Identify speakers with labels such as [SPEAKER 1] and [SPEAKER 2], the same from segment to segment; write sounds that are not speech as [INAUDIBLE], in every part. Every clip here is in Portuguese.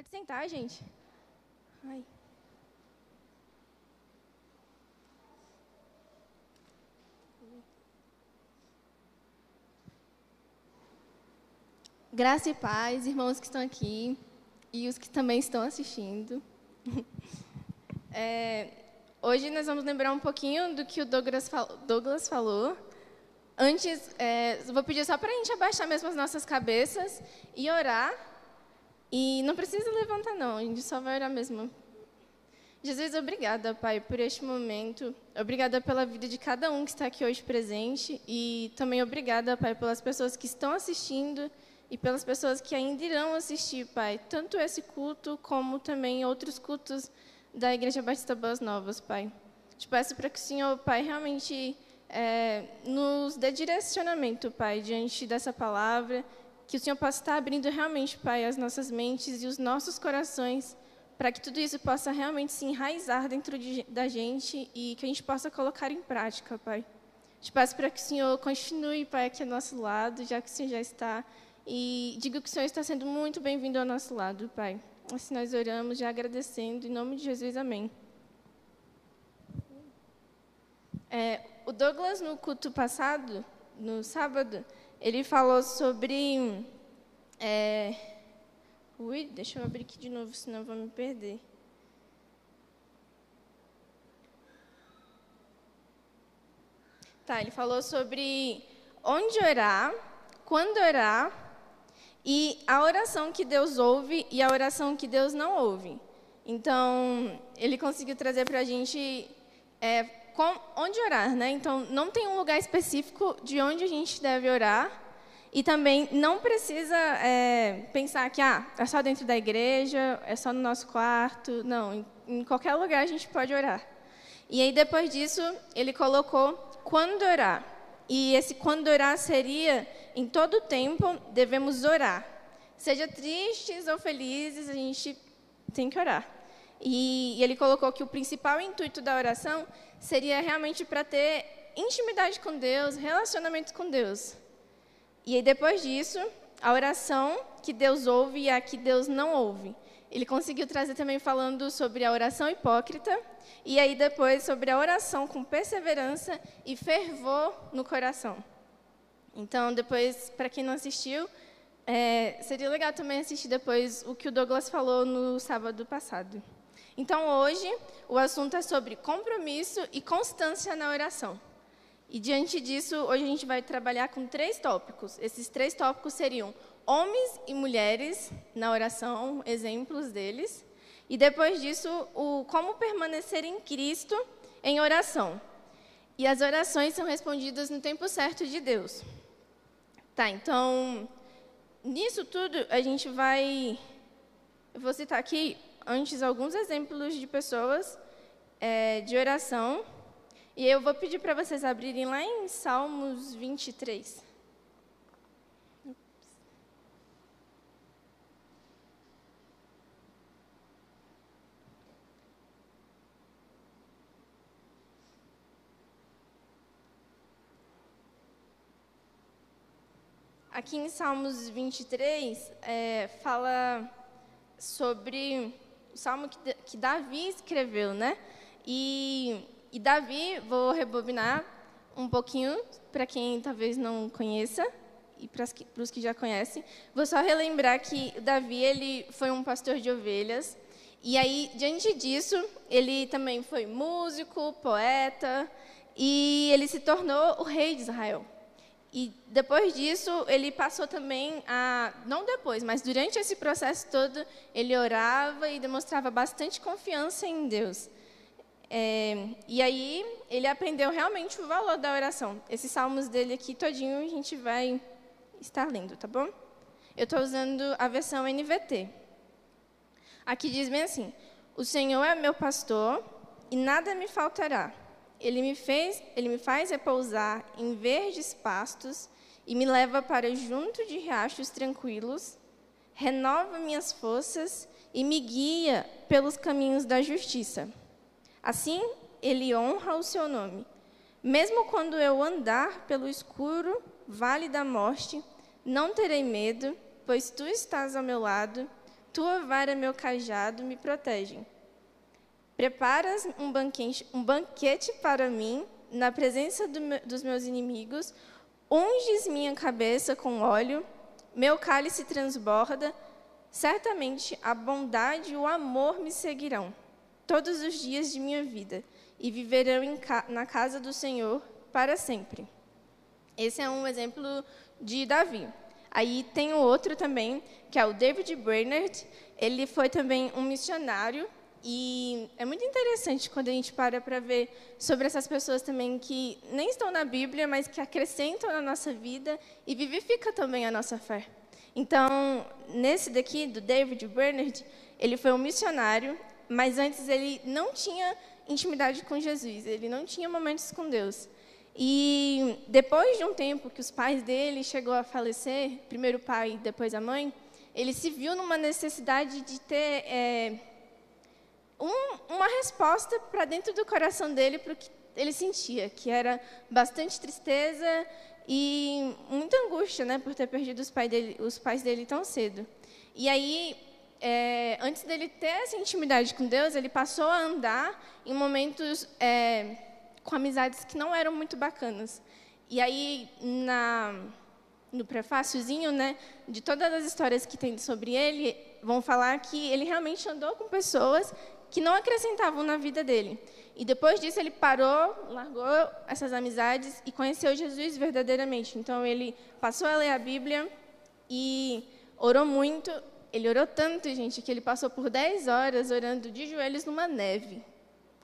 [SPEAKER 1] Pode sentar, gente. Ai. Graça e paz, irmãos que estão aqui e os que também estão assistindo. [LAUGHS] É, hoje nós vamos lembrar um pouquinho do que o Douglas, Douglas falou. Antes, é, vou pedir só para a gente abaixar mesmo as nossas cabeças e orar. E não precisa levantar, não, a gente só vai orar mesmo. Jesus, obrigada, Pai, por este momento. Obrigada pela vida de cada um que está aqui hoje presente. E também obrigada, Pai, pelas pessoas que estão assistindo e pelas pessoas que ainda irão assistir, Pai, tanto esse culto como também outros cultos da Igreja Batista Boas Novas, Pai. Te peço para que o Senhor, Pai, realmente é, nos dê direcionamento, Pai, diante dessa palavra, que o Senhor possa estar abrindo realmente, Pai, as nossas mentes e os nossos corações, para que tudo isso possa realmente se enraizar dentro de, da gente e que a gente possa colocar em prática, Pai. Te peço para que o Senhor continue, Pai, aqui ao nosso lado, já que o Senhor já está e digo que o Senhor está sendo muito bem-vindo ao nosso lado, Pai. Assim nós oramos, já agradecendo, em nome de Jesus, amém. É, o Douglas, no culto passado, no sábado, ele falou sobre. É, ui, deixa eu abrir aqui de novo, senão eu vou me perder. Tá, ele falou sobre onde orar, quando orar e a oração que Deus ouve e a oração que Deus não ouve. Então, ele conseguiu trazer para a gente é, com, onde orar, né? Então, não tem um lugar específico de onde a gente deve orar. E também não precisa é, pensar que ah, é só dentro da igreja, é só no nosso quarto. Não, em, em qualquer lugar a gente pode orar. E aí, depois disso, ele colocou quando orar. E esse quando orar seria em todo tempo devemos orar. Seja tristes ou felizes, a gente tem que orar. E, e ele colocou que o principal intuito da oração seria realmente para ter intimidade com Deus, relacionamento com Deus. E aí, depois disso, a oração que Deus ouve e a que Deus não ouve. Ele conseguiu trazer também falando sobre a oração hipócrita e aí depois sobre a oração com perseverança e fervor no coração. Então, depois, para quem não assistiu, é, seria legal também assistir depois o que o Douglas falou no sábado passado. Então, hoje, o assunto é sobre compromisso e constância na oração. E diante disso, hoje a gente vai trabalhar com três tópicos. Esses três tópicos seriam homens e mulheres na oração, exemplos deles. E depois disso, o como permanecer em Cristo em oração. E as orações são respondidas no tempo certo de Deus. Tá, então, nisso tudo, a gente vai. Eu vou citar aqui, antes, alguns exemplos de pessoas é, de oração. E eu vou pedir para vocês abrirem lá em Salmos 23. Aqui em Salmos 23, é, fala sobre o salmo que, que Davi escreveu, né? E, e Davi, vou rebobinar um pouquinho para quem talvez não conheça e para os que já conhecem. Vou só relembrar que Davi ele foi um pastor de ovelhas. E aí, diante disso, ele também foi músico, poeta, e ele se tornou o rei de Israel. E depois disso, ele passou também a, não depois, mas durante esse processo todo, ele orava e demonstrava bastante confiança em Deus. É, e aí, ele aprendeu realmente o valor da oração. Esses salmos dele aqui todinho a gente vai estar lendo, tá bom? Eu estou usando a versão NVT. Aqui diz bem assim: O Senhor é meu pastor e nada me faltará. Ele me fez, ele me faz repousar em verdes pastos e me leva para junto de riachos tranquilos. Renova minhas forças e me guia pelos caminhos da justiça. Assim, ele honra o seu nome. Mesmo quando eu andar pelo escuro vale da morte, não terei medo, pois tu estás ao meu lado. tua vara e meu cajado me protegem. Preparas um banquete, um banquete para mim na presença do, dos meus inimigos, unges minha cabeça com óleo, meu cálice transborda, certamente a bondade e o amor me seguirão todos os dias de minha vida e viverão na casa do Senhor para sempre. Esse é um exemplo de Davi. Aí tem o outro também, que é o David Brainerd. Ele foi também um missionário e é muito interessante quando a gente para para ver sobre essas pessoas também que nem estão na Bíblia, mas que acrescentam na nossa vida e vivifica também a nossa fé. Então, nesse daqui, do David Bernard, ele foi um missionário mas antes ele não tinha intimidade com Jesus, ele não tinha momentos com Deus. E depois de um tempo que os pais dele chegou a falecer, primeiro o pai, depois a mãe, ele se viu numa necessidade de ter é, um, uma resposta para dentro do coração dele para o que ele sentia, que era bastante tristeza e muita angústia, né, por ter perdido os, pai dele, os pais dele tão cedo. E aí é, antes dele ter essa intimidade com Deus, ele passou a andar em momentos é, com amizades que não eram muito bacanas. E aí, na, no prefáciozinho, né, de todas as histórias que tem sobre ele, vão falar que ele realmente andou com pessoas que não acrescentavam na vida dele. E depois disso, ele parou, largou essas amizades e conheceu Jesus verdadeiramente. Então, ele passou a ler a Bíblia e orou muito ele orou tanto, gente, que ele passou por 10 horas orando de joelhos numa neve.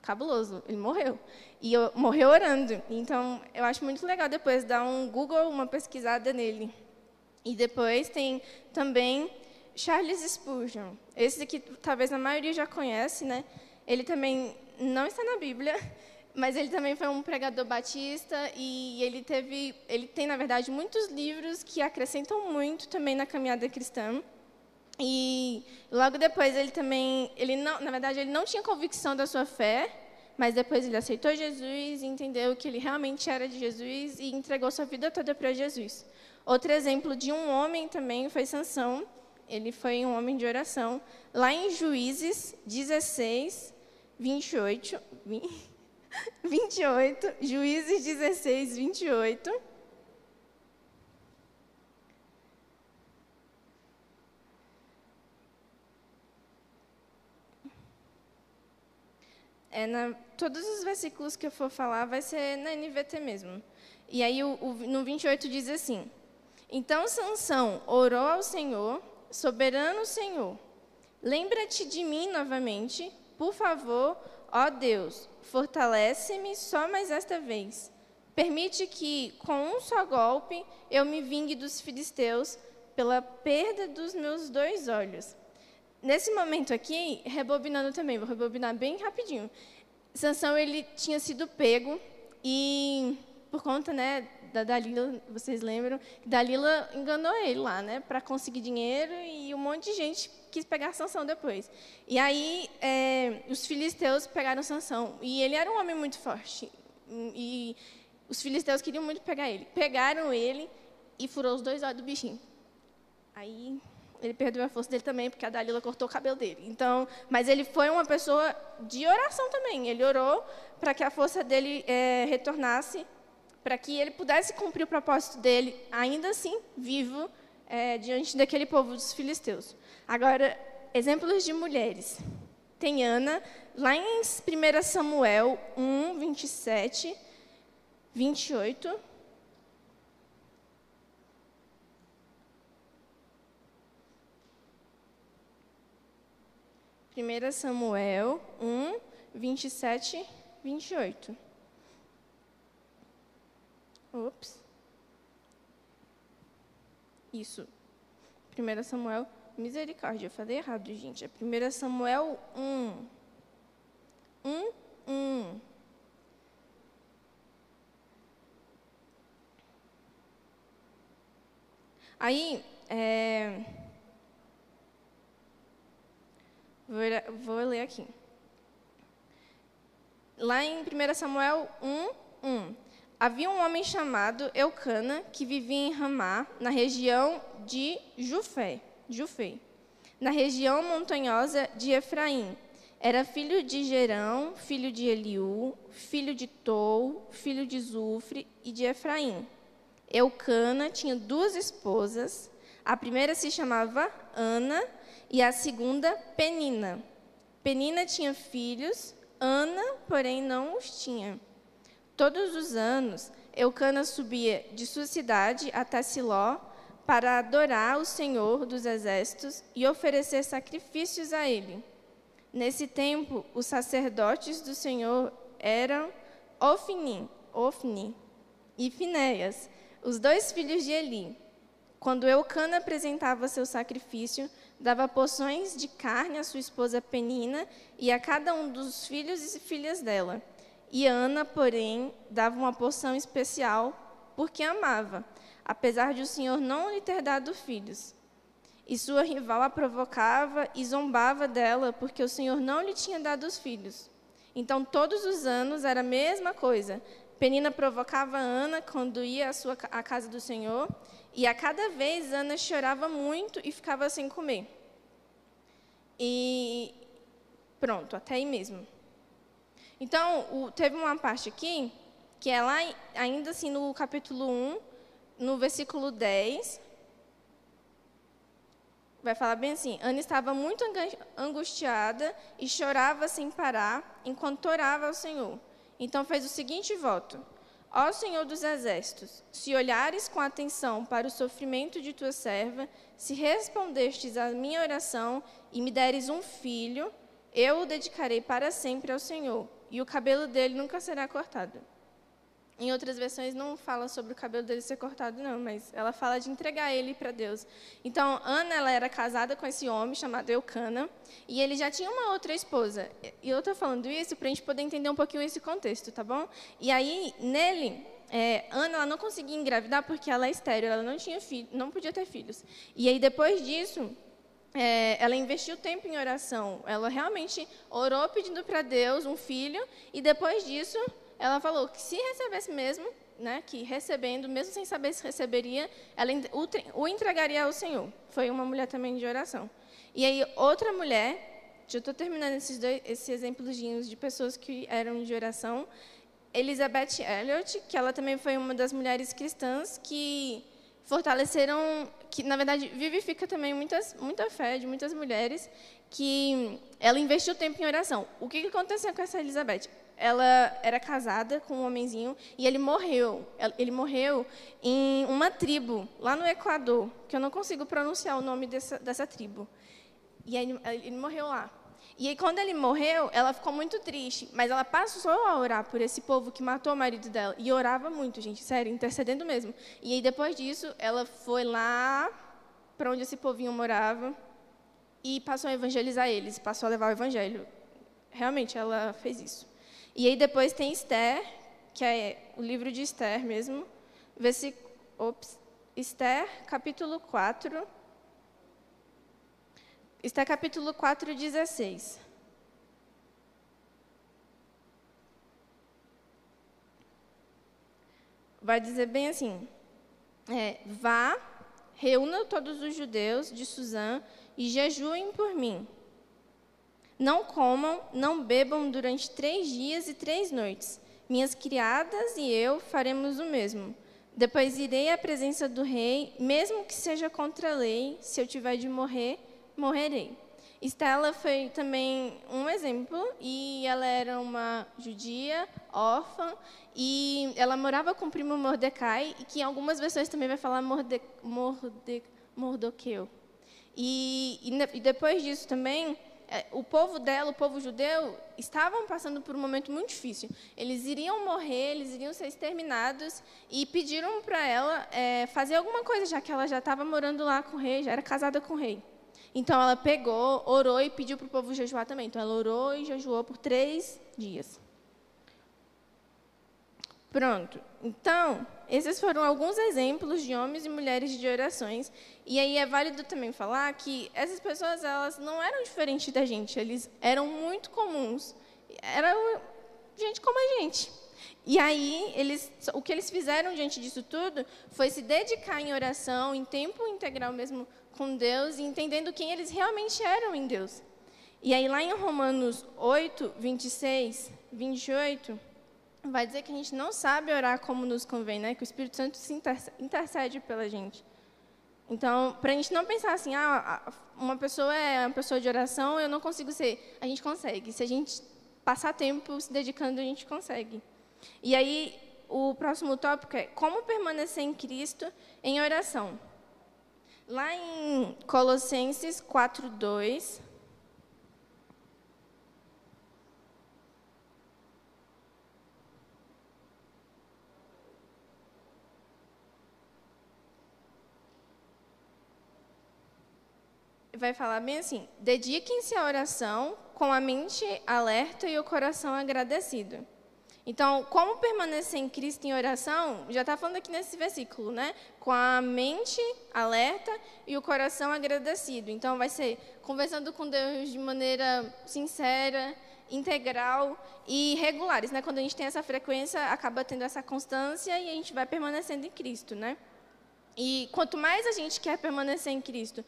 [SPEAKER 1] Cabuloso, ele morreu. E eu, morreu orando. Então, eu acho muito legal depois dar um Google, uma pesquisada nele. E depois tem também Charles Spurgeon. Esse que talvez a maioria já conhece, né? Ele também não está na Bíblia, [LAUGHS] mas ele também foi um pregador batista e ele teve, ele tem na verdade muitos livros que acrescentam muito também na caminhada cristã. E logo depois ele também, ele não, na verdade ele não tinha convicção da sua fé, mas depois ele aceitou Jesus, entendeu que ele realmente era de Jesus e entregou sua vida toda para Jesus. Outro exemplo de um homem também foi Sansão. Ele foi um homem de oração. Lá em Juízes 16, 28, 28, Juízes 16, 28. É na, todos os versículos que eu for falar vai ser na NVT mesmo. E aí o, o, no 28 diz assim: Então Sansão orou ao Senhor, soberano Senhor, lembra-te de mim novamente, por favor, ó Deus, fortalece-me só mais esta vez. Permite que, com um só golpe, eu me vingue dos filisteus pela perda dos meus dois olhos. Nesse momento aqui, rebobinando também, vou rebobinar bem rapidinho. Sansão ele tinha sido pego e por conta, né, da Dalila, vocês lembram, Dalila enganou ele lá, né, para conseguir dinheiro e um monte de gente quis pegar Sansão depois. E aí é, os filisteus pegaram Sansão e ele era um homem muito forte e os filisteus queriam muito pegar ele. Pegaram ele e furou os dois olhos do bichinho. Aí ele perdeu a força dele também, porque a Dalila cortou o cabelo dele. Então, mas ele foi uma pessoa de oração também. Ele orou para que a força dele é, retornasse, para que ele pudesse cumprir o propósito dele, ainda assim, vivo, é, diante daquele povo dos filisteus. Agora, exemplos de mulheres. Tem Ana, lá em 1 Samuel 1, 27, 28. 1 Samuel 1, 27, 28. Ops. Isso. 1 Samuel, misericórdia, eu falei errado, gente. É 1 Samuel 1. 1, 1. Aí, é, Vou, vou ler aqui. Lá em 1 Samuel 1, 1. Havia um homem chamado Eucana, que vivia em Ramá, na região de Jufé. Jufé. na região montanhosa de Efraim. Era filho de Gerão, filho de Eliú, filho de Tou, filho de Zufre e de Efraim. Eucana tinha duas esposas. A primeira se chamava Ana e a segunda Penina. Penina tinha filhos, Ana, porém, não os tinha. Todos os anos, Eucana subia de sua cidade até Siló para adorar o Senhor dos exércitos e oferecer sacrifícios a ele. Nesse tempo, os sacerdotes do Senhor eram Ofni, Ofni e Finéias, os dois filhos de Eli. Quando Eucana apresentava seu sacrifício, dava porções de carne à sua esposa Penina e a cada um dos filhos e filhas dela. E Ana, porém, dava uma porção especial porque amava, apesar de o Senhor não lhe ter dado filhos. E sua rival a provocava e zombava dela, porque o Senhor não lhe tinha dado os filhos. Então, todos os anos era a mesma coisa. Penina provocava Ana quando ia à, sua, à casa do Senhor, e a cada vez Ana chorava muito e ficava sem comer. E pronto, até aí mesmo. Então, o, teve uma parte aqui, que é lá, ainda assim, no capítulo 1, no versículo 10, vai falar bem assim: Ana estava muito angustiada e chorava sem parar, enquanto orava ao Senhor. Então fez o seguinte voto: Ó Senhor dos exércitos, se olhares com atenção para o sofrimento de tua serva, se respondestes à minha oração e me deres um filho, eu o dedicarei para sempre ao Senhor, e o cabelo dele nunca será cortado. Em outras versões não fala sobre o cabelo dele ser cortado, não, mas ela fala de entregar ele para Deus. Então, Ana ela era casada com esse homem chamado Eucana, e ele já tinha uma outra esposa. E eu estou falando isso para a gente poder entender um pouquinho esse contexto, tá bom? E aí, nele, é, Ana ela não conseguia engravidar porque ela é estéril, ela não tinha filho, não podia ter filhos. E aí, depois disso, é, ela investiu tempo em oração. Ela realmente orou pedindo para Deus um filho, e depois disso ela falou que se recebesse mesmo, né, que recebendo, mesmo sem saber se receberia, ela o entregaria ao Senhor. Foi uma mulher também de oração. E aí outra mulher, já estou terminando esses dois, esses exemplos de pessoas que eram de oração, Elizabeth Elliot, que ela também foi uma das mulheres cristãs que fortaleceram, que na verdade vivifica também muitas, muita fé de muitas mulheres, que ela investiu tempo em oração. O que aconteceu com essa Elizabeth? ela era casada com um homenzinho e ele morreu. Ele morreu em uma tribo lá no Equador, que eu não consigo pronunciar o nome dessa, dessa tribo. E aí, ele morreu lá. E aí, quando ele morreu, ela ficou muito triste, mas ela passou a orar por esse povo que matou o marido dela. E orava muito, gente, sério, intercedendo mesmo. E aí, depois disso, ela foi lá para onde esse povinho morava e passou a evangelizar eles, passou a levar o evangelho. Realmente, ela fez isso. E aí depois tem Esther, que é o livro de Esther mesmo, versículo, ops, Esther, capítulo 4. Esther, capítulo 4, 16. Vai dizer bem assim: é, Vá, reúna todos os judeus de Suzã e jejuem por mim não comam, não bebam durante três dias e três noites. Minhas criadas e eu faremos o mesmo. Depois irei à presença do rei, mesmo que seja contra a lei, se eu tiver de morrer, morrerei. Estela foi também um exemplo, e ela era uma judia, órfã, e ela morava com o primo Mordecai, e que em algumas versões também vai falar Morde, Morde, Mordoqueu. E, e, e depois disso também, é, o povo dela, o povo judeu, estavam passando por um momento muito difícil. Eles iriam morrer, eles iriam ser exterminados e pediram para ela é, fazer alguma coisa, já que ela já estava morando lá com o rei, já era casada com o rei. Então ela pegou, orou e pediu para o povo jejuar também. Então ela orou e jejuou por três dias. Pronto. Então, esses foram alguns exemplos de homens e mulheres de orações. E aí é válido também falar que essas pessoas elas não eram diferentes da gente, eles eram muito comuns. Eram gente como a gente. E aí, eles, o que eles fizeram diante disso tudo foi se dedicar em oração, em tempo integral mesmo com Deus e entendendo quem eles realmente eram em Deus. E aí, lá em Romanos 8, 26, 28, vai dizer que a gente não sabe orar como nos convém, né? Que o Espírito Santo se intercede pela gente. Então, para a gente não pensar assim, ah, uma pessoa é uma pessoa de oração, eu não consigo ser. A gente consegue. Se a gente passar tempo se dedicando, a gente consegue. E aí, o próximo tópico é como permanecer em Cristo em oração. Lá em Colossenses 4, 2, vai falar bem assim: dediquem-se à oração com a mente alerta e o coração agradecido. Então, como permanecer em Cristo em oração? Já está falando aqui nesse versículo, né? Com a mente alerta e o coração agradecido. Então, vai ser conversando com Deus de maneira sincera, integral e regulares, né? Quando a gente tem essa frequência, acaba tendo essa constância e a gente vai permanecendo em Cristo, né? E quanto mais a gente quer permanecer em Cristo,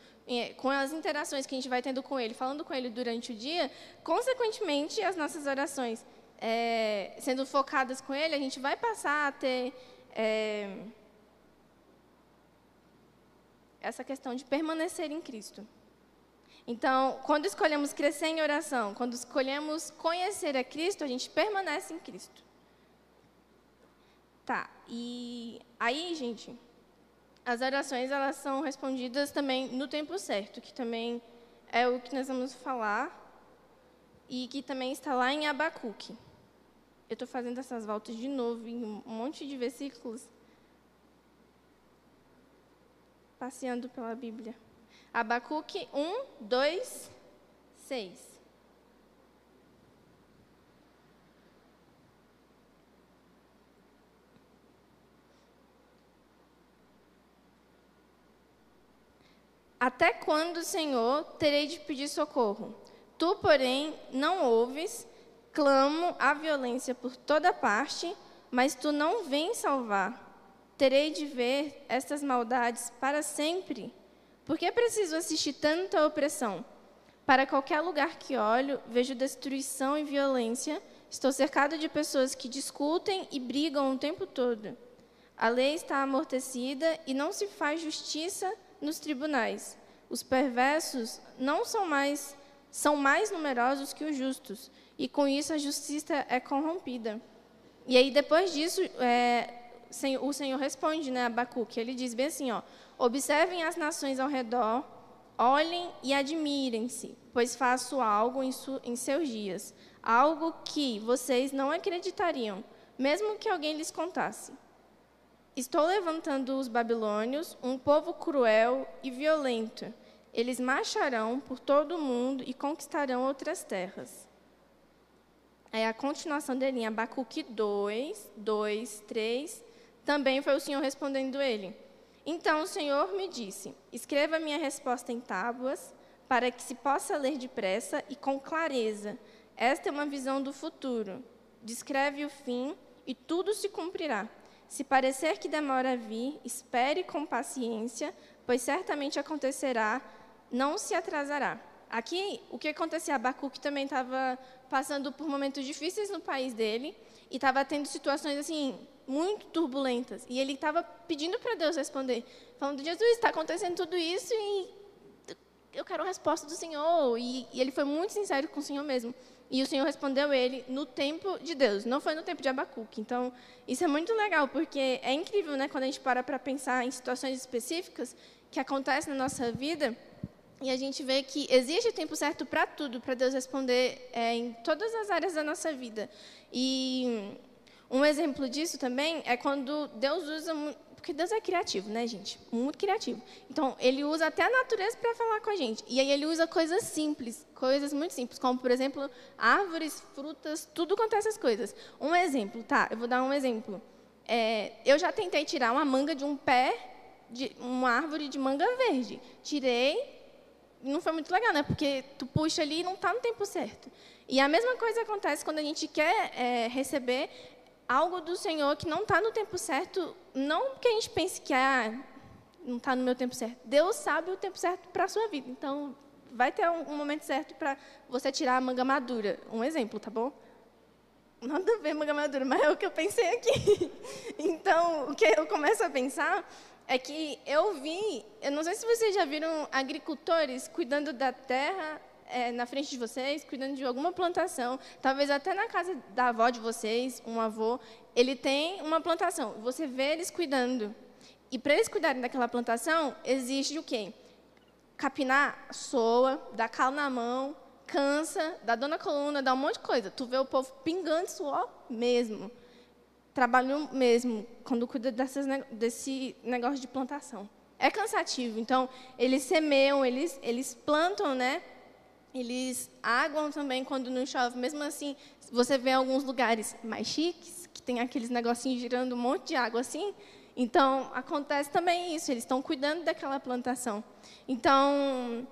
[SPEAKER 1] com as interações que a gente vai tendo com Ele, falando com Ele durante o dia, consequentemente, as nossas orações é, sendo focadas com Ele, a gente vai passar a ter é, essa questão de permanecer em Cristo. Então, quando escolhemos crescer em oração, quando escolhemos conhecer a Cristo, a gente permanece em Cristo. Tá, e aí, gente, as orações elas são respondidas também no tempo certo, que também é o que nós vamos falar e que também está lá em Abacuque. Eu estou fazendo essas voltas de novo em um monte de versículos, passeando pela Bíblia. Abacuque 1, 2, 6. Até quando, Senhor, terei de pedir socorro? Tu, porém, não ouves, clamo a violência por toda parte, mas tu não vens salvar. Terei de ver estas maldades para sempre? Por que preciso assistir tanta opressão? Para qualquer lugar que olho, vejo destruição e violência. Estou cercado de pessoas que discutem e brigam o tempo todo. A lei está amortecida e não se faz justiça nos tribunais. Os perversos não são mais são mais numerosos que os justos, e com isso a justiça é corrompida. E aí depois disso, é, o Senhor responde, né, Abacuque, ele diz bem assim, ó, observem as nações ao redor, olhem e admirem-se, pois faço algo em, em seus dias, algo que vocês não acreditariam, mesmo que alguém lhes contasse. Estou levantando os babilônios, um povo cruel e violento. Eles marcharão por todo o mundo e conquistarão outras terras. É a continuação dele em Abacuque 2, 2, 3. Também foi o Senhor respondendo ele. Então o Senhor me disse: Escreva minha resposta em tábuas, para que se possa ler depressa e com clareza. Esta é uma visão do futuro. Descreve o fim e tudo se cumprirá. Se parecer que demora a vir, espere com paciência, pois certamente acontecerá, não se atrasará. Aqui, o que acontecia? Abacuque também estava passando por momentos difíceis no país dele e estava tendo situações assim muito turbulentas. E ele estava pedindo para Deus responder, falando: Jesus, está acontecendo tudo isso e eu quero a resposta do Senhor. E, e ele foi muito sincero com o Senhor mesmo. E o Senhor respondeu ele no tempo de Deus, não foi no tempo de Abacuque. Então, isso é muito legal, porque é incrível, né, quando a gente para para pensar em situações específicas que acontecem na nossa vida, e a gente vê que existe tempo certo para tudo, para Deus responder é, em todas as áreas da nossa vida. E um exemplo disso também é quando Deus usa porque Deus é criativo, né, gente? Muito criativo. Então, ele usa até a natureza para falar com a gente. E aí ele usa coisas simples, coisas muito simples, como, por exemplo, árvores, frutas, tudo quanto essas coisas. Um exemplo, tá? Eu vou dar um exemplo. É, eu já tentei tirar uma manga de um pé, de uma árvore de manga verde. Tirei, não foi muito legal, né? Porque tu puxa ali e não está no tempo certo. E a mesma coisa acontece quando a gente quer é, receber algo do Senhor que não está no tempo certo, não que a gente pense que ah, não está no meu tempo certo. Deus sabe o tempo certo para a sua vida. Então, vai ter um, um momento certo para você tirar a manga madura. Um exemplo, tá bom? Nada a ver manga madura, mas é o que eu pensei aqui. [LAUGHS] Então, o que eu começo a pensar é que eu vi, eu não sei se vocês já viram agricultores cuidando da terra é, na frente de vocês, cuidando de alguma plantação, talvez até na casa da avó de vocês, um avô, ele tem uma plantação. Você vê eles cuidando. E para eles cuidarem daquela plantação, existe o quê? Capinar, soa, dá calo na mão, cansa, dá dor na coluna, dá um monte de coisa. Tu vê o povo pingando suor mesmo. Trabalho mesmo, quando cuida dessas, desse negócio de plantação. É cansativo. Então, eles semeiam, eles, eles plantam, né? Eles aguam também quando não chove. Mesmo assim, você vê alguns lugares mais chiques, que tem aqueles negocinhos girando um monte de água assim. Então, acontece também isso, eles estão cuidando daquela plantação. Então,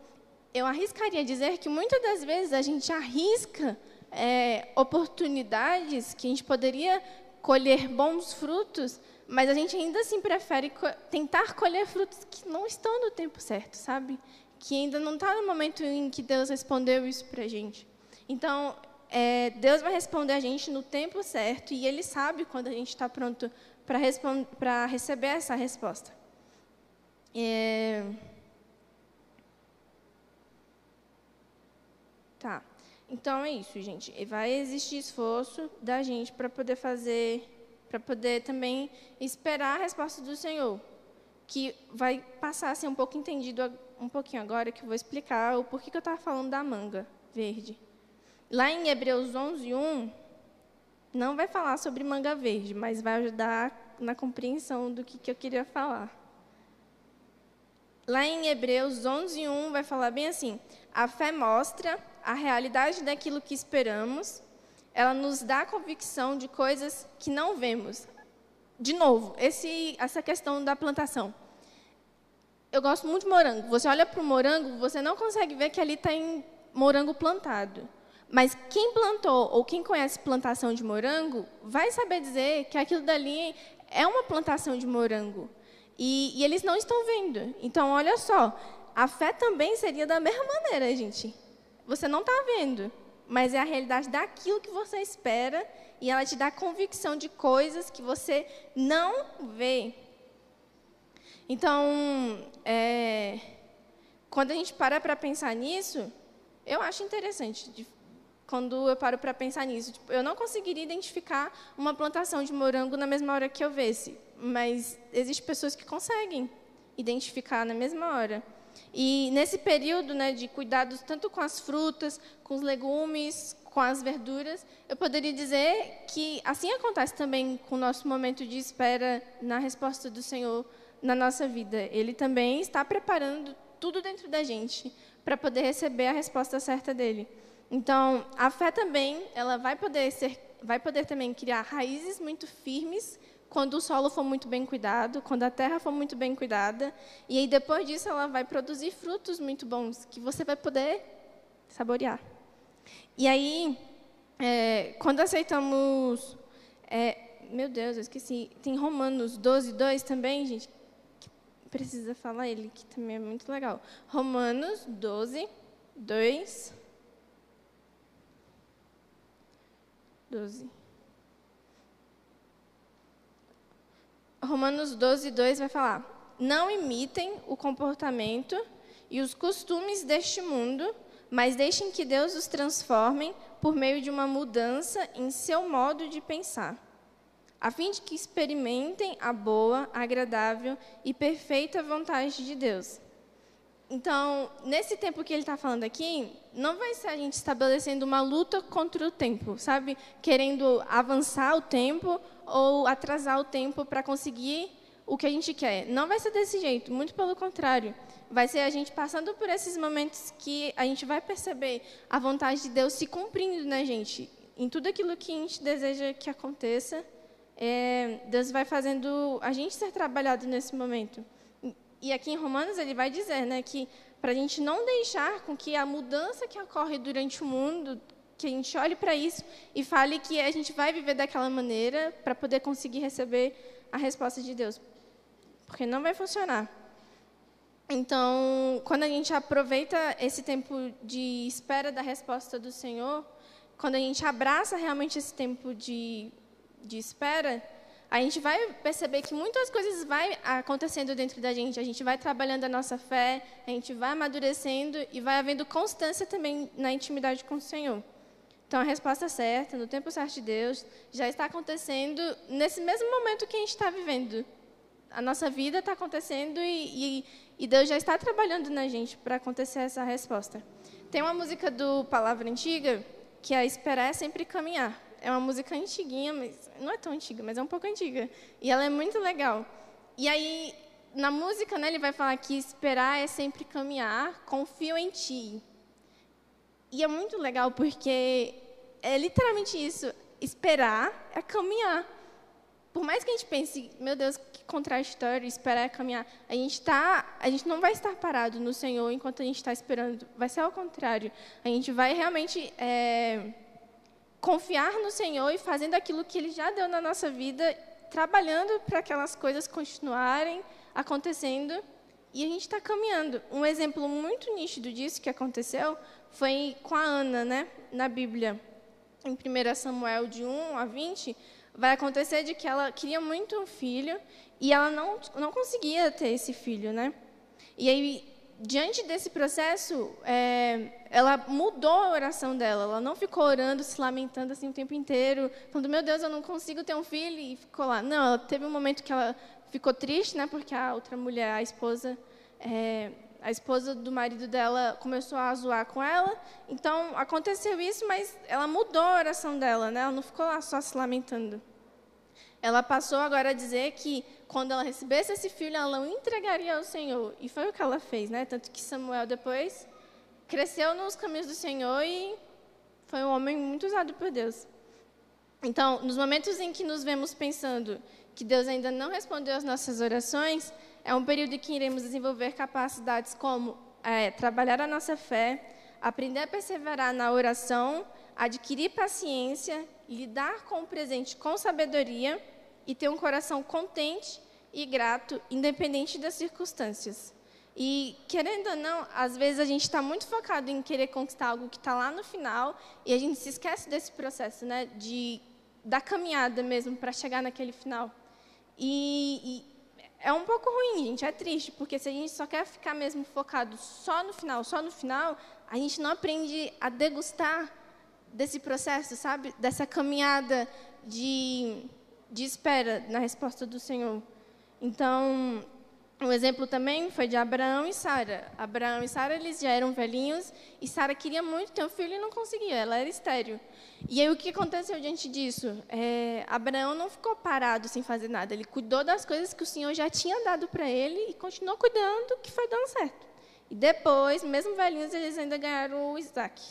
[SPEAKER 1] eu arriscaria dizer que muitas das vezes a gente arrisca é, oportunidades que a gente poderia colher bons frutos, mas a gente ainda assim prefere co tentar colher frutos que não estão no tempo certo, sabe? que ainda não está no momento em que Deus respondeu isso para a gente. Então, é, Deus vai responder a gente no tempo certo e Ele sabe quando a gente está pronto para receber essa resposta. É... Tá. Então é isso, gente. Vai existir esforço da gente para poder fazer, para poder também esperar a resposta do Senhor, que vai passar a ser um pouco entendido um pouquinho agora que eu vou explicar o porquê que eu estava falando da manga verde. Lá em Hebreus 11, 1, não vai falar sobre manga verde, mas vai ajudar na compreensão do que, que eu queria falar. Lá em Hebreus 11, 1, vai falar bem assim: a fé mostra a realidade daquilo que esperamos, ela nos dá convicção de coisas que não vemos. De novo, esse, essa questão da plantação eu gosto muito de morango. Você olha para o morango, você não consegue ver que ali tem morango plantado. Mas quem plantou ou quem conhece plantação de morango vai saber dizer que aquilo dali é uma plantação de morango. E, e eles não estão vendo. Então, olha só, a fé também seria da mesma maneira, gente. Você não está vendo, mas é a realidade daquilo que você espera e ela te dá convicção de coisas que você não vê. Então, é, quando a gente para para pensar nisso, eu acho interessante. De, quando eu paro para pensar nisso, tipo, eu não conseguiria identificar uma plantação de morango na mesma hora que eu visse, mas existem pessoas que conseguem identificar na mesma hora. E nesse período né, de cuidados tanto com as frutas, com os legumes, com as verduras, eu poderia dizer que assim acontece também com o nosso momento de espera na resposta do Senhor na nossa vida. Ele também está preparando tudo dentro da gente para poder receber a resposta certa dele. Então, a fé também, ela vai poder ser, vai poder também criar raízes muito firmes quando o solo for muito bem cuidado, quando a terra for muito bem cuidada, e aí depois disso ela vai produzir frutos muito bons que você vai poder saborear. E aí, é, quando aceitamos, é, meu Deus, eu esqueci, tem Romanos 12, 2 também, gente, precisa falar ele, que também é muito legal. Romanos 12, 2. 12. Romanos 12, 2 vai falar: Não imitem o comportamento e os costumes deste mundo, mas deixem que Deus os transforme por meio de uma mudança em seu modo de pensar a fim de que experimentem a boa, agradável e perfeita vontade de Deus. Então, nesse tempo que ele está falando aqui, não vai ser a gente estabelecendo uma luta contra o tempo, sabe? Querendo avançar o tempo ou atrasar o tempo para conseguir o que a gente quer. Não vai ser desse jeito, muito pelo contrário. Vai ser a gente passando por esses momentos que a gente vai perceber a vontade de Deus se cumprindo na gente, em tudo aquilo que a gente deseja que aconteça é, Deus vai fazendo a gente ser trabalhado nesse momento. E aqui em Romanos ele vai dizer né, que para a gente não deixar com que a mudança que ocorre durante o mundo, que a gente olhe para isso e fale que a gente vai viver daquela maneira para poder conseguir receber a resposta de Deus. Porque não vai funcionar. Então, quando a gente aproveita esse tempo de espera da resposta do Senhor, quando a gente abraça realmente esse tempo de, de espera, a gente vai perceber que muitas coisas vai acontecendo dentro da gente. A gente vai trabalhando a nossa fé, a gente vai amadurecendo e vai havendo constância também na intimidade com o Senhor. Então, a resposta certa, no tempo certo de Deus, já está acontecendo nesse mesmo momento que a gente está vivendo. A nossa vida está acontecendo e, e, e Deus já está trabalhando na gente para acontecer essa resposta. Tem uma música do Palavra Antiga que é Esperar é Sempre Caminhar. É uma música antiguinha, mas não é tão antiga, mas é um pouco antiga. E ela é muito legal. E aí, na música, né, ele vai falar que esperar é sempre caminhar, confio em ti. E é muito legal porque é literalmente isso. Esperar é caminhar. Por mais que a gente pense, meu Deus, que contraditório, esperar é caminhar. A gente tá, a gente não vai estar parado no Senhor enquanto a gente está esperando. Vai ser ao contrário. A gente vai realmente é, confiar no Senhor e fazendo aquilo que Ele já deu na nossa vida, trabalhando para aquelas coisas continuarem acontecendo e a gente está caminhando. Um exemplo muito nítido disso que aconteceu foi com a Ana, né, na Bíblia. Em 1 Samuel de 1 a 20, vai acontecer de que ela queria muito um filho e ela não, não conseguia ter esse filho, né? E aí, diante desse processo, é, ela mudou a oração dela. Ela não ficou orando, se lamentando assim o tempo inteiro, falando: "Meu Deus, eu não consigo ter um filho" e ficou lá. Não, ela teve um momento que ela ficou triste, né? Porque a outra mulher, a esposa, é, a esposa do marido dela começou a zoar com ela. Então, aconteceu isso, mas ela mudou a oração dela, né? Ela não ficou lá só se lamentando. Ela passou agora a dizer que quando ela recebesse esse filho, ela o entregaria ao Senhor. E foi o que ela fez, né? Tanto que Samuel depois cresceu nos caminhos do Senhor e foi um homem muito usado por Deus. Então, nos momentos em que nos vemos pensando que Deus ainda não respondeu às nossas orações, é um período em que iremos desenvolver capacidades como é, trabalhar a nossa fé, aprender a perseverar na oração, adquirir paciência, lidar com o presente com sabedoria e ter um coração contente e grato, independente das circunstâncias. E, querendo ou não, às vezes a gente está muito focado em querer conquistar algo que está lá no final e a gente se esquece desse processo, né, de, da caminhada mesmo para chegar naquele final. E, e é um pouco ruim, gente, é triste, porque se a gente só quer ficar mesmo focado só no final, só no final, a gente não aprende a degustar desse processo, sabe? Dessa caminhada de, de espera na resposta do Senhor. Então, um exemplo também foi de Abraão e Sara. Abraão e Sara eles já eram velhinhos e Sara queria muito ter um filho e não conseguia, ela era estéril. E aí o que aconteceu diante disso? É, Abraão não ficou parado sem fazer nada, ele cuidou das coisas que o Senhor já tinha dado para ele e continuou cuidando, que foi dando certo. E depois, mesmo velhinhos, eles ainda ganharam o Isaac.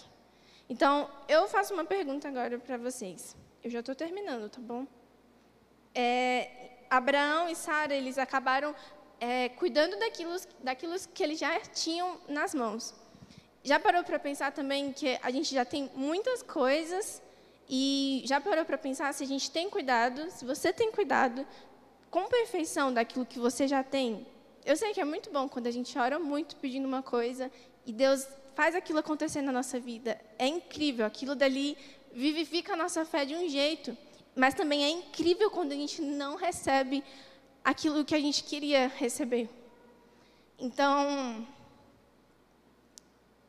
[SPEAKER 1] Então, eu faço uma pergunta agora para vocês. Eu já estou terminando, tá bom? É, Abraão e Sara, eles acabaram é, cuidando daquilo, daquilo que eles já tinham nas mãos. Já parou para pensar também que a gente já tem muitas coisas e já parou para pensar se a gente tem cuidado, se você tem cuidado com perfeição daquilo que você já tem? Eu sei que é muito bom quando a gente ora muito pedindo uma coisa e Deus faz aquilo acontecer na nossa vida. É incrível, aquilo dali vivifica a nossa fé de um jeito. Mas também é incrível quando a gente não recebe aquilo que a gente queria receber. Então,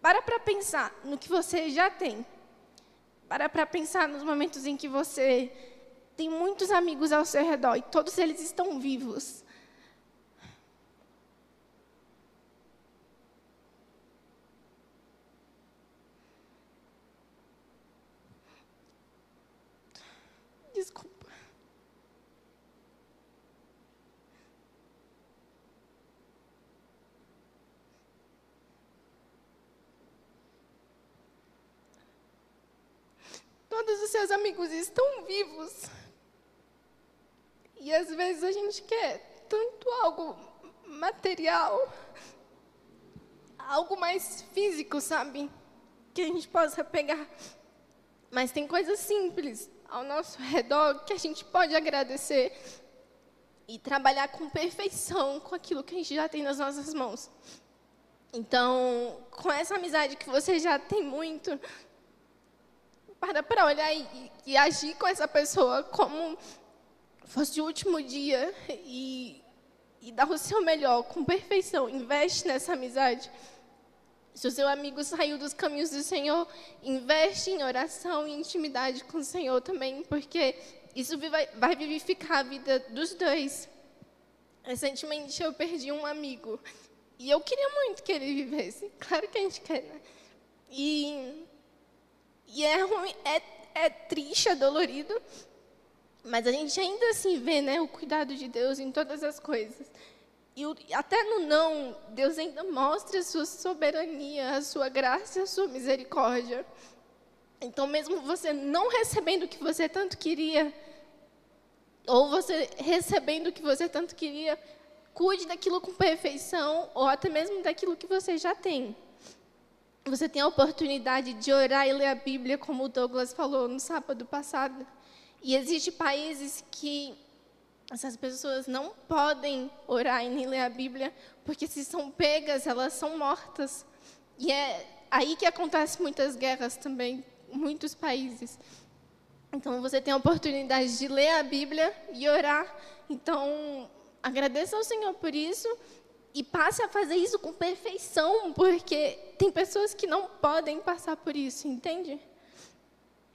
[SPEAKER 1] para para pensar no que você já tem. Para para pensar nos momentos em que você tem muitos amigos ao seu redor e todos eles estão vivos. Todos os seus amigos estão vivos. E às vezes a gente quer tanto algo material, algo mais físico, sabe? Que a gente possa pegar. Mas tem coisas simples ao nosso redor que a gente pode agradecer. e trabalhar com perfeição com aquilo que a gente já tem nas nossas mãos. Então, com essa amizade que você já tem muito, para para olhar e, e agir com essa pessoa como fosse o último dia e, e dar o seu melhor com perfeição. Investe nessa amizade. Se o seu amigo saiu dos caminhos do Senhor, investe em oração e intimidade com o Senhor também, porque isso vai vivificar a vida dos dois. Recentemente eu perdi um amigo e eu queria muito que ele vivesse. Claro que a gente quer, né? E, e é ruim, é, é triste, é dolorido, mas a gente ainda assim vê né, o cuidado de Deus em todas as coisas. E o, até no não, Deus ainda mostra a sua soberania, a sua graça, a sua misericórdia. Então, mesmo você não recebendo o que você tanto queria, ou você recebendo o que você tanto queria, cuide daquilo com perfeição, ou até mesmo daquilo que você já tem. Você tem a oportunidade de orar e ler a Bíblia, como o Douglas falou no sábado passado. E existem países que essas pessoas não podem orar e nem ler a Bíblia, porque se são pegas, elas são mortas. E é aí que acontecem muitas guerras também, muitos países. Então você tem a oportunidade de ler a Bíblia e orar. Então, agradeça ao Senhor por isso e passe a fazer isso com perfeição, porque tem pessoas que não podem passar por isso, entende?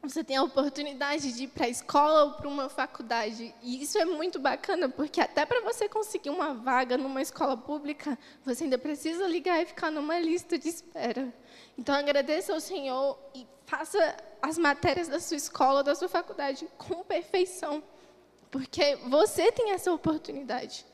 [SPEAKER 1] você tem a oportunidade de ir para a escola ou para uma faculdade. E isso é muito bacana, porque até para você conseguir uma vaga numa escola pública, você ainda precisa ligar e ficar numa lista de espera. Então, agradeça ao Senhor e faça as matérias da sua escola, da sua faculdade, com perfeição. Porque você tem essa oportunidade.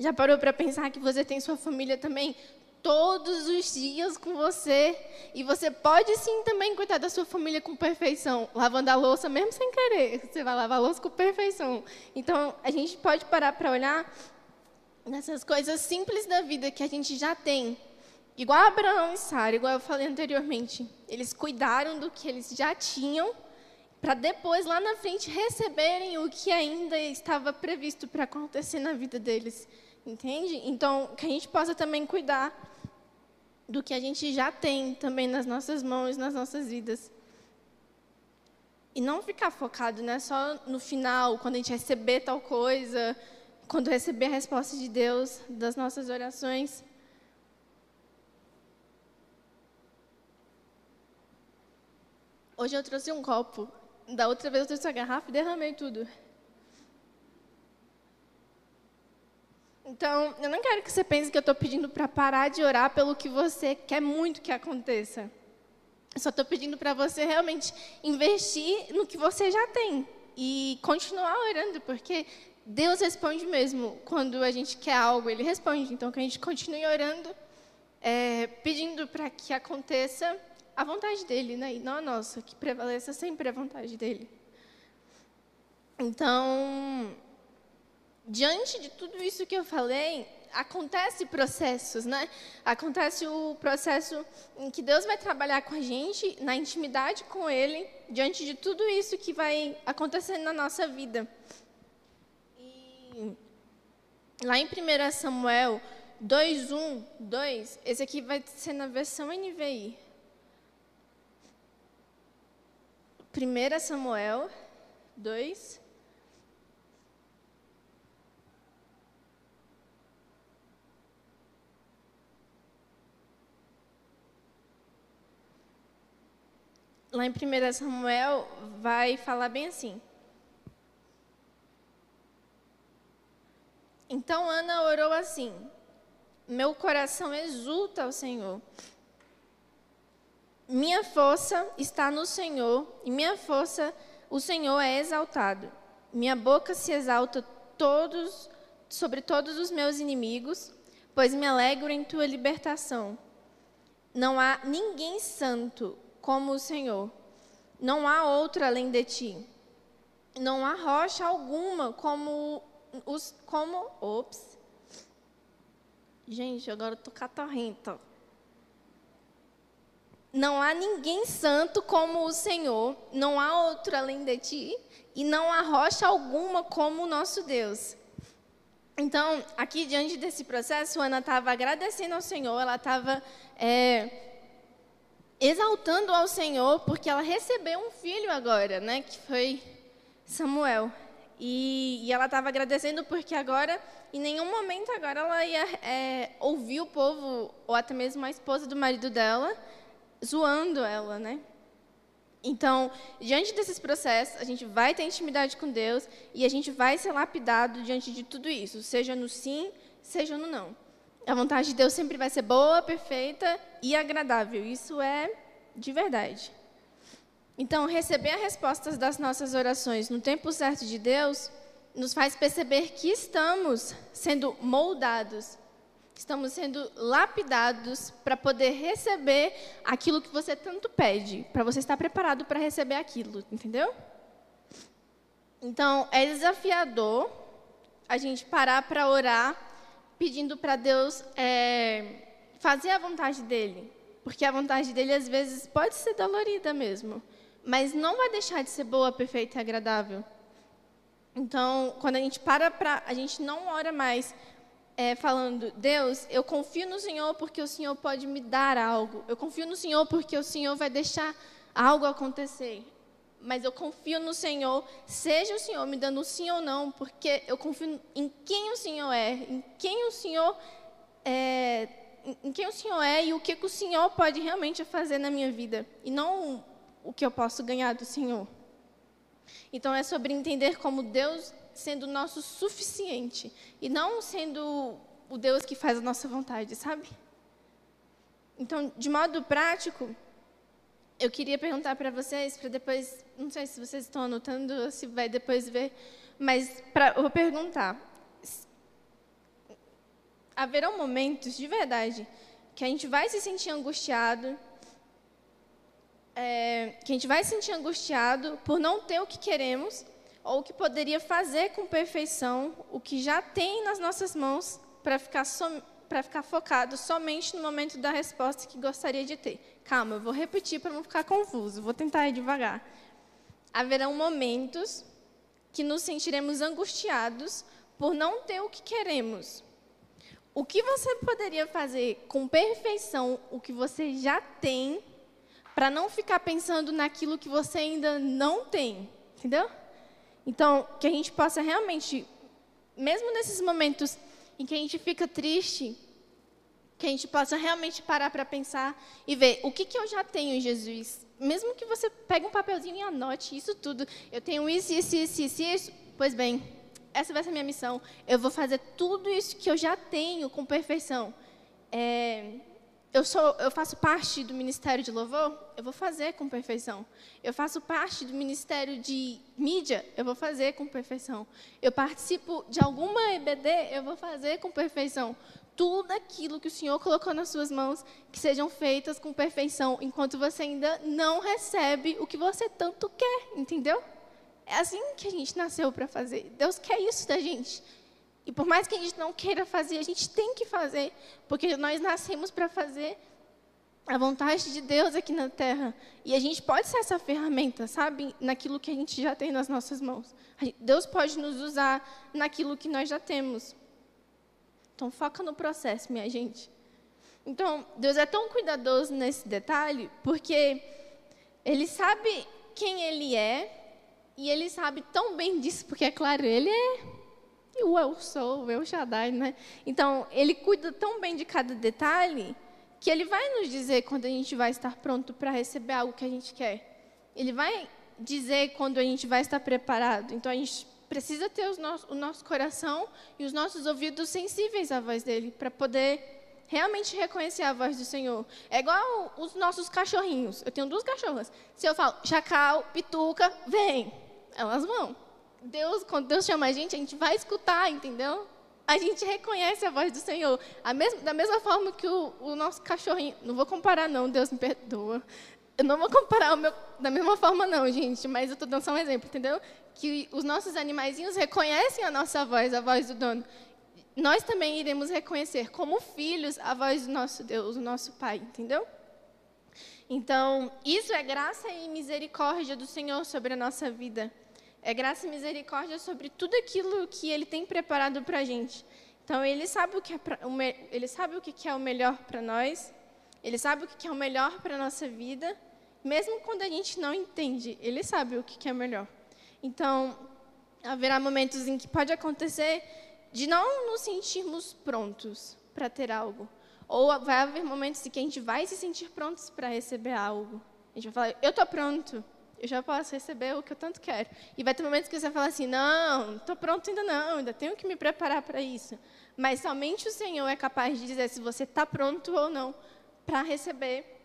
[SPEAKER 1] Já parou para pensar que você tem sua família também todos os dias com você. E você pode sim também cuidar da sua família com perfeição, lavando a louça mesmo sem querer. Você vai lavar a louça com perfeição. Então, a gente pode parar para olhar nessas coisas simples da vida que a gente já tem. Igual Abraão e Sara, igual eu falei anteriormente. Eles cuidaram do que eles já tinham para depois, lá na frente, receberem o que ainda estava previsto para acontecer na vida deles. Entende? Então, que a gente possa também cuidar do que a gente já tem também nas nossas mãos, nas nossas vidas. E não ficar focado né, só no final, quando a gente receber tal coisa, quando receber a resposta de Deus das nossas orações. Hoje eu trouxe um copo. Da outra vez eu trouxe a garrafa e derramei tudo. Então, eu não quero que você pense que eu estou pedindo para parar de orar pelo que você quer muito que aconteça. Eu só estou pedindo para você realmente investir no que você já tem e continuar orando, porque Deus responde mesmo. Quando a gente quer algo, Ele responde. Então, que a gente continue orando, é, pedindo para que aconteça a vontade dEle, né? e não a nossa, que prevaleça sempre a vontade dEle. Então, diante de tudo isso que eu falei, acontece processos, né? Acontece o processo em que Deus vai trabalhar com a gente, na intimidade com Ele, diante de tudo isso que vai acontecendo na nossa vida. E lá em 1 Samuel 2, 1, 2, esse aqui vai ser na versão NVI. 1 Samuel 2, lá em 1 Samuel, vai falar bem assim. Então Ana orou assim: Meu coração exulta ao Senhor. Minha força está no Senhor, e minha força, o Senhor é exaltado. Minha boca se exalta todos sobre todos os meus inimigos, pois me alegro em tua libertação. Não há ninguém santo como o Senhor. Não há outro além de ti. Não há rocha alguma como os como ops. Gente, agora eu tô catarrenta. Não há ninguém santo como o Senhor, não há outro além de ti, e não há rocha alguma como o nosso Deus. Então, aqui diante desse processo, Ana estava agradecendo ao Senhor, ela estava é, exaltando ao Senhor, porque ela recebeu um filho agora, né? Que foi Samuel. E, e ela estava agradecendo porque agora, em nenhum momento agora, ela ia é, ouvir o povo, ou até mesmo a esposa do marido dela, zoando ela, né? Então, diante desses processos, a gente vai ter intimidade com Deus e a gente vai ser lapidado diante de tudo isso, seja no sim, seja no não. A vontade de Deus sempre vai ser boa, perfeita e agradável. Isso é de verdade. Então, receber as respostas das nossas orações no tempo certo de Deus nos faz perceber que estamos sendo moldados Estamos sendo lapidados para poder receber aquilo que você tanto pede, para você estar preparado para receber aquilo, entendeu? Então, é desafiador a gente parar para orar, pedindo para Deus é, fazer a vontade dele, porque a vontade dele às vezes pode ser dolorida mesmo, mas não vai deixar de ser boa, perfeita e agradável. Então, quando a gente para para, a gente não ora mais é, falando: Deus, eu confio no Senhor porque o Senhor pode me dar algo. Eu confio no Senhor porque o Senhor vai deixar algo acontecer. Mas eu confio no Senhor, seja o Senhor me dando sim ou não, porque eu confio em quem o Senhor é, em quem o Senhor é, em quem o Senhor é e o que, que o Senhor pode realmente fazer na minha vida, e não o que eu posso ganhar do Senhor. Então é sobre entender como Deus sendo nosso suficiente e não sendo o Deus que faz a nossa vontade, sabe? Então, de modo prático, eu queria perguntar para vocês, para depois, não sei se vocês estão anotando ou se vai depois ver, mas pra, eu vou perguntar. Haverão momentos, de verdade, que a gente vai se sentir angustiado, é, que a gente vai se sentir angustiado por não ter o que queremos, ou que poderia fazer com perfeição o que já tem nas nossas mãos para ficar, som, ficar focado somente no momento da resposta que gostaria de ter. Calma, eu vou repetir para não ficar confuso, vou tentar ir devagar. Haverão momentos que nos sentiremos angustiados por não ter o que queremos. O que você poderia fazer com perfeição o que você já tem, para não ficar pensando naquilo que você ainda não tem? Entendeu? Então, que a gente possa realmente, mesmo nesses momentos em que a gente fica triste, que a gente possa realmente parar para pensar e ver o que, que eu já tenho em Jesus. Mesmo que você pegue um papelzinho e anote isso tudo. Eu tenho isso, isso, isso, isso, isso. Pois bem, essa vai ser a minha missão. Eu vou fazer tudo isso que eu já tenho com perfeição. É, eu, sou, eu faço parte do ministério de louvor, eu vou fazer com perfeição. Eu faço parte do ministério de mídia, eu vou fazer com perfeição. Eu participo de alguma EBD, eu vou fazer com perfeição. Tudo aquilo que o Senhor colocou nas suas mãos, que sejam feitas com perfeição, enquanto você ainda não recebe o que você tanto quer, entendeu? É assim que a gente nasceu para fazer. Deus quer isso da gente. E por mais que a gente não queira fazer, a gente tem que fazer, porque nós nascemos para fazer a vontade de Deus aqui na terra. E a gente pode ser essa ferramenta, sabe? Naquilo que a gente já tem nas nossas mãos. Deus pode nos usar naquilo que nós já temos. Então, foca no processo, minha gente. Então, Deus é tão cuidadoso nesse detalhe, porque Ele sabe quem Ele é, e Ele sabe tão bem disso, porque, é claro, Ele é o eu sou, o eu Shaddai, né? Então, ele cuida tão bem de cada detalhe que ele vai nos dizer quando a gente vai estar pronto para receber algo que a gente quer. Ele vai dizer quando a gente vai estar preparado. Então, a gente precisa ter o nosso coração e os nossos ouvidos sensíveis à voz dele para poder realmente reconhecer a voz do Senhor. É igual os nossos cachorrinhos. Eu tenho duas cachorras. Se eu falo, chacal, pituca, vem, elas vão. Deus, quando Deus chama a gente, a gente vai escutar, entendeu? A gente reconhece a voz do Senhor. Da mesma forma que o, o, nosso cachorrinho. Não vou comparar, não, Deus me perdoa. Eu não vou comparar o meu, da mesma forma, não, gente, mas eu estou dando só um exemplo, entendeu? Que os nossos animaizinhos reconhecem a nossa voz, a voz do dono. Nós também iremos reconhecer, como filhos, a voz do nosso Deus, o nosso Pai, entendeu? Então, isso é graça e misericórdia do Senhor sobre a nossa vida. É graça e misericórdia sobre tudo aquilo que Ele tem preparado para a gente. Então, Ele sabe o que é, pra, ele sabe o que é o melhor para nós, Ele sabe o que é o melhor para a nossa vida, mesmo quando a gente não entende, Ele sabe o que é melhor. Então, haverá momentos em que pode acontecer de não nos sentirmos prontos para ter algo. Ou vai haver momentos em que a gente vai se sentir prontos para receber algo. A gente vai falar, eu estou pronto, eu já posso receber o que eu tanto quero. E vai ter momentos que você vai falar assim, não, estou pronto ainda não, ainda tenho que me preparar para isso. Mas somente o Senhor é capaz de dizer se você está pronto ou não para receber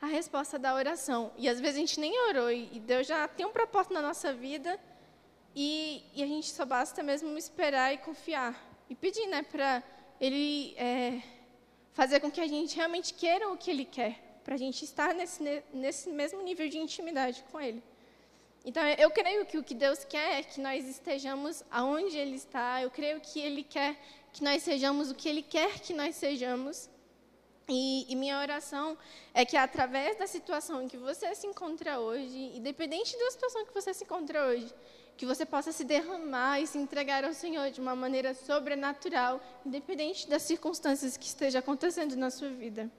[SPEAKER 1] a resposta da oração. E às vezes a gente nem orou e Deus já tem um propósito na nossa vida e, e a gente só basta mesmo esperar e confiar e pedir, né, para Ele é, fazer com que a gente realmente queira o que Ele quer para a gente estar nesse, nesse mesmo nível de intimidade com Ele. Então, eu creio que o que Deus quer é que nós estejamos aonde Ele está, eu creio que Ele quer que nós sejamos o que Ele quer que nós sejamos. E, e, minha oração é que, através da situação em que você se encontra hoje, independente da situação que você se encontra hoje, que você possa se derramar e se entregar ao Senhor de uma maneira sobrenatural, independente das circunstâncias que esteja acontecendo na sua vida.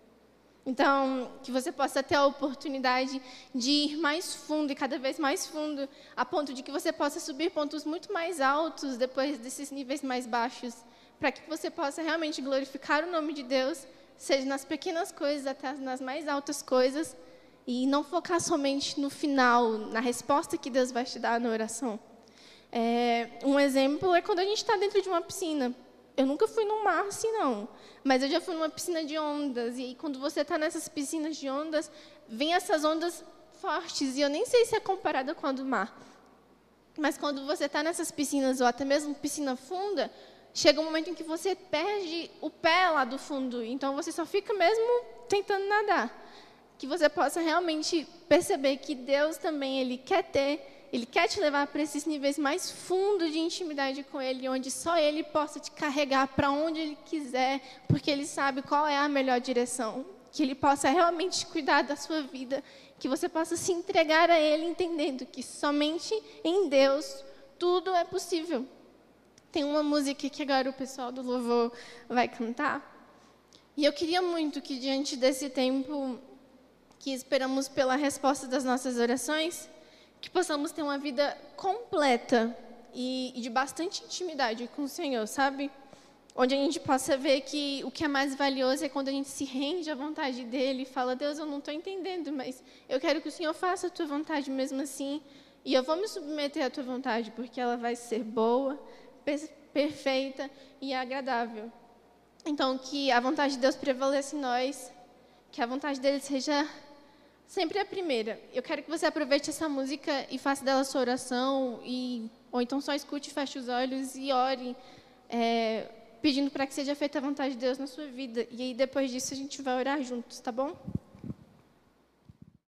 [SPEAKER 1] Então, que você possa ter a oportunidade de ir mais fundo e cada vez mais fundo, a ponto de que você possa subir pontos muito mais altos depois desses níveis mais baixos, para que você possa realmente glorificar o nome de Deus, seja nas pequenas coisas até nas mais altas coisas, e não focar somente no final, na resposta que Deus vai te dar na oração. É, um exemplo é quando a gente está dentro de uma piscina. Eu nunca fui num mar assim, não. Mas eu já fui numa piscina de ondas. E quando você está nessas piscinas de ondas, vem essas ondas fortes. E eu nem sei se é comparada com a do mar. Mas quando você está nessas piscinas, ou até mesmo piscina funda, chega um momento em que você perde o pé lá do fundo. Então, você só fica mesmo tentando nadar. Que você possa realmente perceber que Deus também ele quer ter ele quer te levar para esses níveis mais fundos de intimidade com Ele, onde só Ele possa te carregar para onde Ele quiser, porque Ele sabe qual é a melhor direção. Que Ele possa realmente cuidar da sua vida, que você possa se entregar a Ele, entendendo que somente em Deus tudo é possível. Tem uma música que agora o pessoal do louvor vai cantar. E eu queria muito que, diante desse tempo que esperamos pela resposta das nossas orações, que possamos ter uma vida completa e, de bastante intimidade com o Senhor, sabe? Onde a gente possa ver que o que é mais valioso é quando a gente se rende à vontade dele e fala: Deus, eu não estou entendendo, mas eu quero que o Senhor faça a tua vontade mesmo assim. E eu vou me submeter à tua vontade, porque ela vai ser boa, perfeita e agradável. Então, que a vontade de Deus prevaleça em nós, que a vontade dele seja sempre a primeira. Eu quero que você aproveite essa música e faça dela sua oração, e, ou então só escute, feche os olhos e ore, é, pedindo para que seja feita a vontade de Deus na sua vida. E aí, depois disso, a gente vai orar juntos, tá bom?